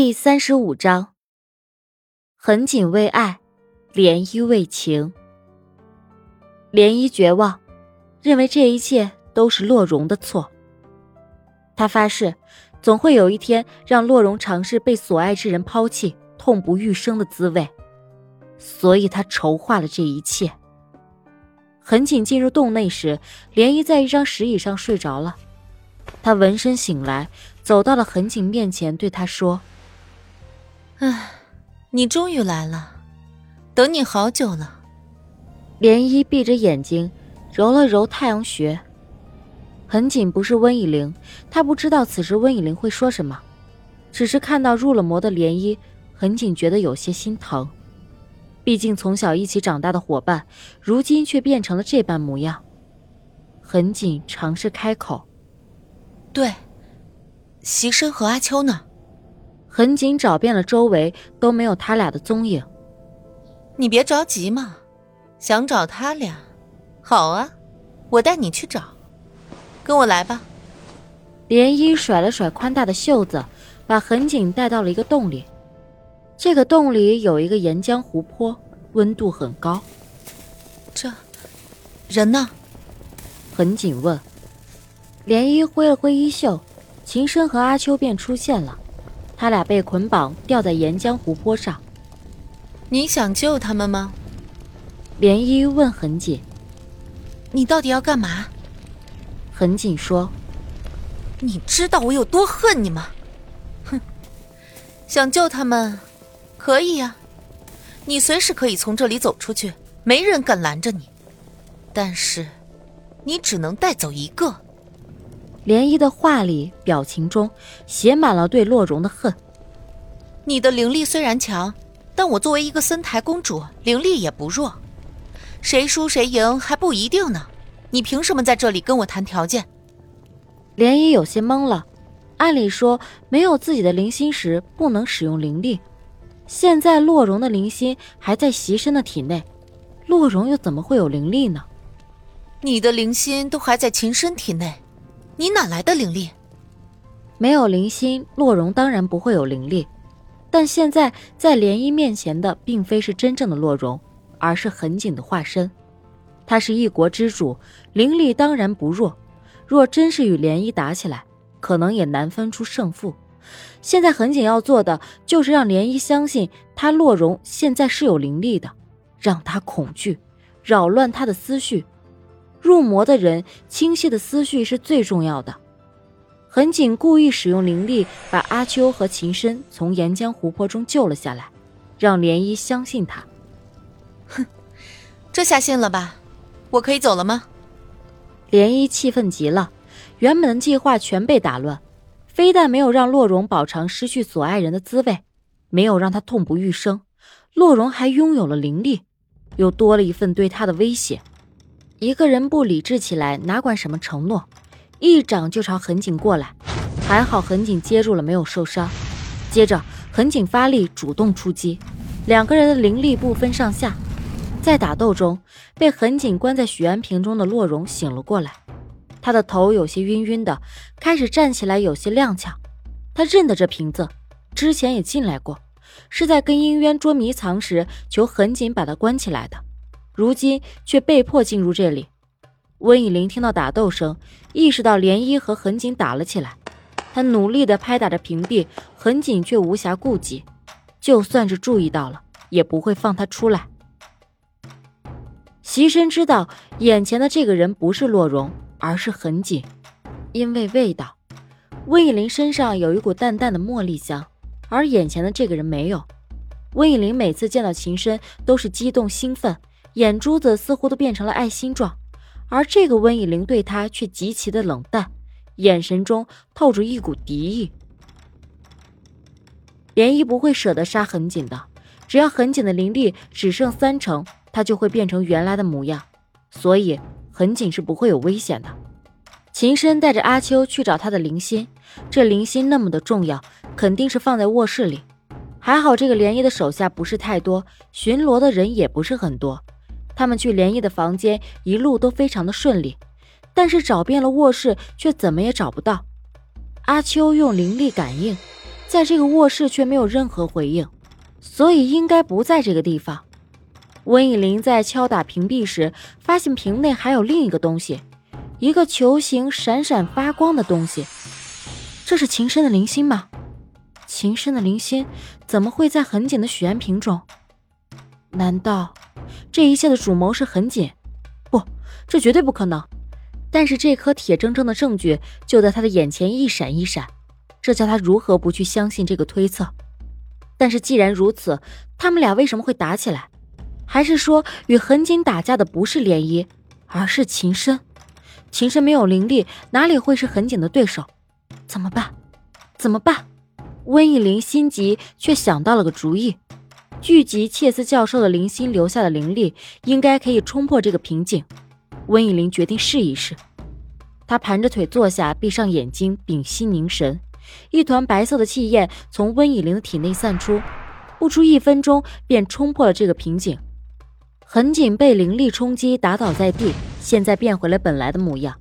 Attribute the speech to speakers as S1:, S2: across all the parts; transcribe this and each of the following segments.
S1: 第三十五章，横锦为爱，涟漪为情。涟漪绝望，认为这一切都是洛荣的错。他发誓，总会有一天让洛荣尝试被所爱之人抛弃、痛不欲生的滋味。所以他筹划了这一切。横锦进入洞内时，涟漪在一张石椅上睡着了。他闻声醒来，走到了横锦面前，对他说。
S2: 唉，你终于来了，等你好久了。
S1: 涟漪闭着眼睛，揉了揉太阳穴。很紧不是温以玲，他不知道此时温以玲会说什么，只是看到入了魔的涟漪，很紧觉得有些心疼。毕竟从小一起长大的伙伴，如今却变成了这般模样。很紧尝试开口：“
S2: 对，席深和阿秋呢？”
S1: 很紧找遍了周围都没有他俩的踪影。
S2: 你别着急嘛，想找他俩，好啊，我带你去找。跟我来吧。
S1: 涟漪甩了甩宽大的袖子，把横井带到了一个洞里。这个洞里有一个岩浆湖泊，温度很高。
S2: 这人呢？
S1: 横井问。涟漪挥了挥衣袖，秦深和阿秋便出现了。他俩被捆绑吊在岩浆湖泊上。
S2: 你想救他们吗？
S1: 涟漪问痕锦。
S2: 你到底要干嘛？
S1: 痕锦说：“
S2: 你知道我有多恨你吗？哼，想救他们，可以呀，你随时可以从这里走出去，没人敢拦着你。但是，你只能带走一个。”
S1: 涟漪的话里、表情中写满了对洛容的恨。
S2: 你的灵力虽然强，但我作为一个森台公主，灵力也不弱。谁输谁赢还不一定呢。你凭什么在这里跟我谈条件？
S1: 涟漪有些懵了。按理说，没有自己的灵心时不能使用灵力。现在洛容的灵心还在席深的体内，洛容又怎么会有灵力呢？
S2: 你的灵心都还在秦深体内。你哪来的灵力？
S1: 没有灵心，洛荣当然不会有灵力。但现在在涟漪面前的，并非是真正的洛荣，而是横井的化身。他是一国之主，灵力当然不弱。若真是与涟漪打起来，可能也难分出胜负。现在横井要做的，就是让涟漪相信他洛荣现在是有灵力的，让他恐惧，扰乱他的思绪。入魔的人，清晰的思绪是最重要的。横井故意使用灵力，把阿秋和秦深从岩浆湖泊中救了下来，让涟漪相信他。
S2: 哼，这下信了吧？我可以走了吗？
S1: 涟漪气愤极了，原本的计划全被打乱，非但没有让洛荣饱尝失去所爱人的滋味，没有让他痛不欲生，洛荣还拥有了灵力，又多了一份对他的威胁。一个人不理智起来，哪管什么承诺，一掌就朝横井过来。还好横井接住了，没有受伤。接着横井发力，主动出击，两个人的灵力不分上下。在打斗中，被横井关在许安瓶中的洛荣醒了过来，他的头有些晕晕的，开始站起来有些踉跄。他认得这瓶子，之前也进来过，是在跟殷渊捉迷藏时求横井把他关起来的。如今却被迫进入这里。温以玲听到打斗声，意识到涟漪和痕井打了起来，他努力地拍打着屏蔽，痕井却无暇顾及。就算是注意到了，也不会放他出来。席深知道眼前的这个人不是洛荣，而是痕井，因为味道。温以玲身上有一股淡淡的茉莉香，而眼前的这个人没有。温以玲每次见到秦深都是激动兴奋。眼珠子似乎都变成了爱心状，而这个温以玲对他却极其的冷淡，眼神中透着一股敌意。涟漪不会舍得杀横锦的，只要横锦的灵力只剩三成，他就会变成原来的模样，所以横锦是不会有危险的。秦深带着阿秋去找他的灵心，这灵心那么的重要，肯定是放在卧室里。还好这个涟漪的手下不是太多，巡逻的人也不是很多。他们去涟漪的房间，一路都非常的顺利，但是找遍了卧室，却怎么也找不到。阿秋用灵力感应，在这个卧室却没有任何回应，所以应该不在这个地方。温以玲在敲打屏壁时，发现屏内还有另一个东西，一个球形闪闪发光的东西。这是秦深的灵心吗？秦深的灵心怎么会在很紧的许愿瓶中？难道这一切的主谋是痕锦？不，这绝对不可能。但是这颗铁铮铮的证据就在他的眼前一闪一闪，这叫他如何不去相信这个推测？但是既然如此，他们俩为什么会打起来？还是说与痕锦打架的不是涟漪，而是秦深？秦深没有灵力，哪里会是痕锦的对手？怎么办？怎么办？温以玲心急，却想到了个主意。聚集切斯教授的灵心留下的灵力，应该可以冲破这个瓶颈。温以玲决定试一试。他盘着腿坐下，闭上眼睛，屏息凝神。一团白色的气焰从温以玲的体内散出，不出一分钟便冲破了这个瓶颈。痕锦被灵力冲击，打倒在地，现在变回了本来的模样。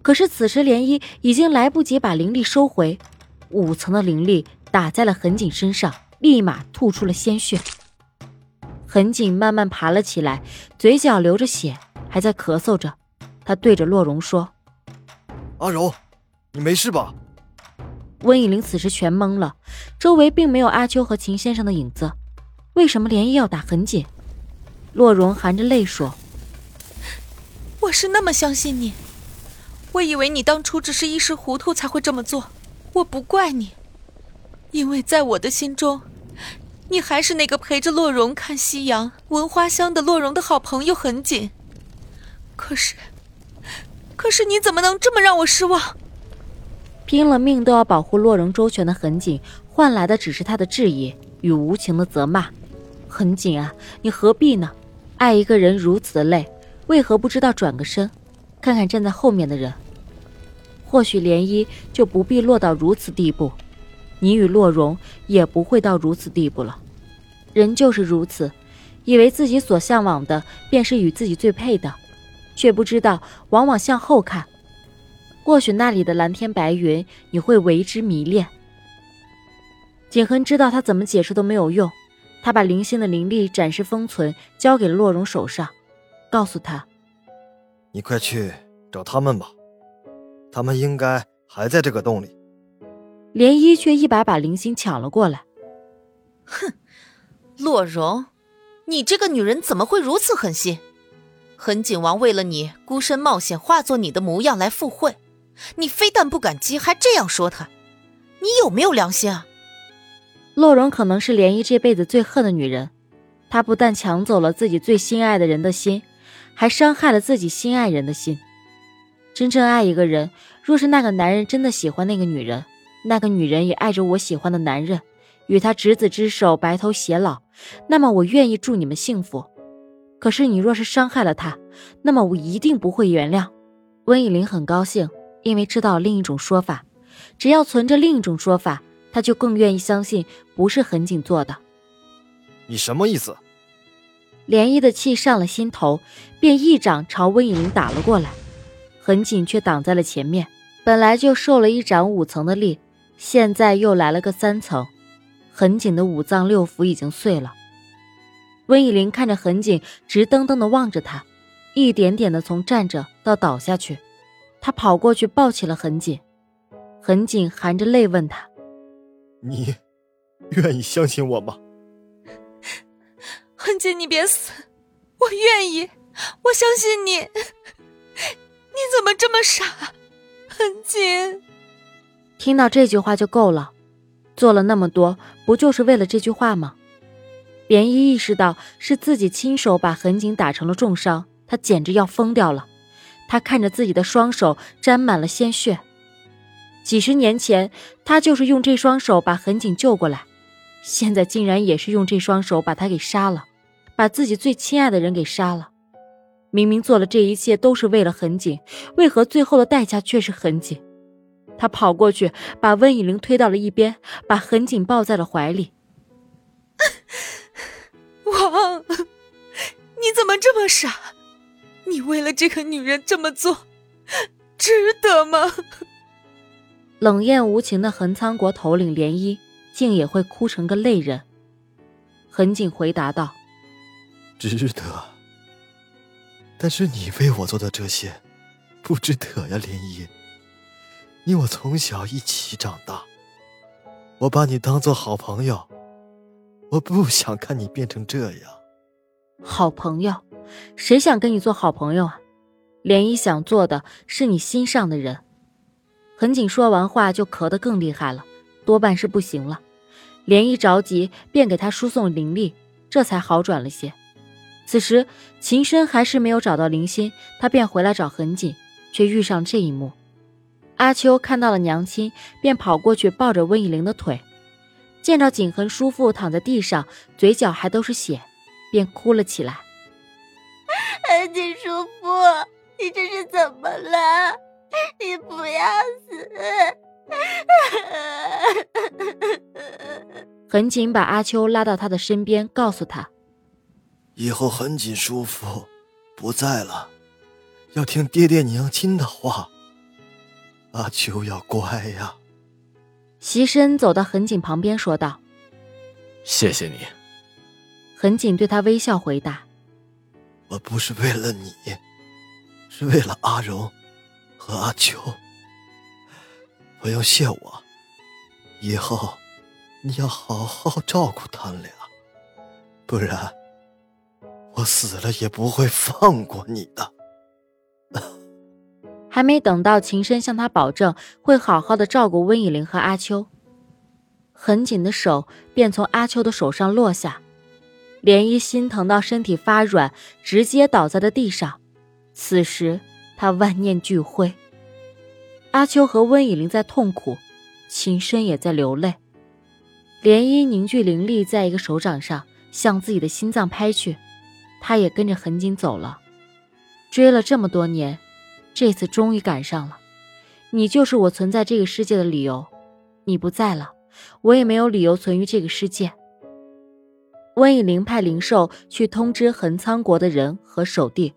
S1: 可是此时涟漪已经来不及把灵力收回，五层的灵力打在了痕锦身上，立马吐出了鲜血。痕锦慢慢爬了起来，嘴角流着血，还在咳嗽着。他对着洛容说：“
S3: 阿柔，你没事吧？”
S1: 温以玲此时全懵了，周围并没有阿秋和秦先生的影子，为什么连夜要打痕锦？洛容含着泪说：“
S2: 我是那么相信你，我以为你当初只是一时糊涂才会这么做，我不怪你，因为在我的心中，你还是那个陪着洛容看夕阳、闻花香的洛容的好朋友痕锦。可是，可是你怎么能这么让我失望？
S1: 拼了命都要保护洛容周全的痕锦，换来的只是他的质疑与无情的责骂。痕锦啊，你何必呢？”爱一个人如此的累，为何不知道转个身，看看站在后面的人？或许涟漪就不必落到如此地步，你与洛容也不会到如此地步了。人就是如此，以为自己所向往的便是与自己最配的，却不知道往往向后看，或许那里的蓝天白云你会为之迷恋。景恒知道他怎么解释都没有用。他把灵心的灵力暂时封存，交给了洛容手上，告诉他：“
S3: 你快去找他们吧，他们应该还在这个洞里。”
S1: 涟漪却一把把林心抢了过来。
S2: 哼，洛容，你这个女人怎么会如此狠心？恒景王为了你孤身冒险，化作你的模样来赴会，你非但不感激，还这样说他，你有没有良心啊？
S1: 洛容可能是涟漪这辈子最恨的女人，她不但抢走了自己最心爱的人的心，还伤害了自己心爱人的心。真正爱一个人，若是那个男人真的喜欢那个女人，那个女人也爱着我喜欢的男人，与他执子之手，白头偕老，那么我愿意祝你们幸福。可是你若是伤害了他，那么我一定不会原谅。温以玲很高兴，因为知道另一种说法，只要存着另一种说法。他就更愿意相信不是痕锦做的。
S3: 你什么意思？
S1: 涟漪的气上了心头，便一掌朝温以玲打了过来。痕锦却挡在了前面。本来就受了一掌五层的力，现在又来了个三层，痕锦的五脏六腑已经碎了。温以玲看着痕锦，直瞪瞪的望着他，一点点的从站着到倒下去。他跑过去抱起了痕锦。痕锦含着泪问他。
S3: 你愿意相信我吗？
S2: 痕锦，你别死，我愿意，我相信你。你怎么这么傻，痕锦？
S1: 听到这句话就够了，做了那么多，不就是为了这句话吗？涟漪意识到是自己亲手把痕锦打成了重伤，他简直要疯掉了。他看着自己的双手沾满了鲜血。几十年前，他就是用这双手把痕锦救过来，现在竟然也是用这双手把他给杀了，把自己最亲爱的人给杀了。明明做了这一切都是为了痕锦，为何最后的代价却是痕锦？他跑过去，把温以玲推到了一边，把痕景抱在了怀里。
S2: 王，你怎么这么傻？你为了这个女人这么做，值得吗？
S1: 冷艳无情的横仓国头领涟漪竟也会哭成个泪人。恒景回答道：“
S3: 值得。但是你为我做的这些，不值得呀，莲漪。你我从小一起长大，我把你当做好朋友，我不想看你变成这样。
S1: 好朋友，谁想跟你做好朋友啊？莲漪想做的是你心上的人。”恒景说完话就咳得更厉害了，多半是不行了。莲漪着急，便给他输送灵力，这才好转了些。此时秦深还是没有找到灵心，他便回来找恒景，却遇上这一幕。阿秋看到了娘亲，便跑过去抱着温以玲的腿，见到景恒叔父躺在地上，嘴角还都是血，便哭了起来。
S4: 恒景叔父，你这是怎么了？你不要死！
S1: 恒锦把阿秋拉到他的身边，告诉他：“
S3: 以后恒锦叔父不在了，要听爹爹娘亲的话。阿秋要乖呀。”
S1: 席深走到恒景旁边说道：“
S5: 谢谢你。”
S1: 恒景对他微笑回答：“
S3: 我不是为了你，是为了阿荣和阿秋。不用谢我。”以后，你要好好照顾他俩，不然我死了也不会放过你的。
S1: 还没等到秦深向他保证会好好的照顾温以玲和阿秋，很紧的手便从阿秋的手上落下，涟漪心疼到身体发软，直接倒在了地上。此时他万念俱灰，阿秋和温以玲在痛苦。秦深也在流泪，涟漪凝聚灵力在一个手掌上，向自己的心脏拍去，他也跟着恒景走了。追了这么多年，这次终于赶上了。你就是我存在这个世界的理由，你不在了，我也没有理由存于这个世界。温以灵派灵兽去通知恒苍国的人和守地，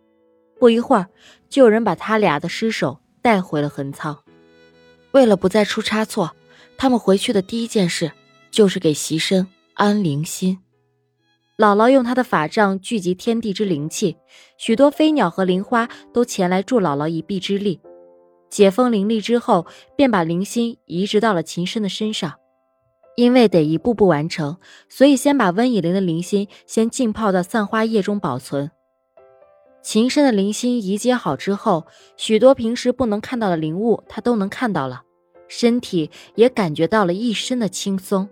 S1: 不一会儿，就有人把他俩的尸首带回了恒苍。为了不再出差错。他们回去的第一件事，就是给席深安灵心。姥姥用她的法杖聚集天地之灵气，许多飞鸟和灵花都前来助姥姥一臂之力。解封灵力之后，便把灵心移植到了秦深的身上。因为得一步步完成，所以先把温以灵的灵心先浸泡到散花液中保存。秦深的灵心移接好之后，许多平时不能看到的灵物，他都能看到了。身体也感觉到了一身的轻松。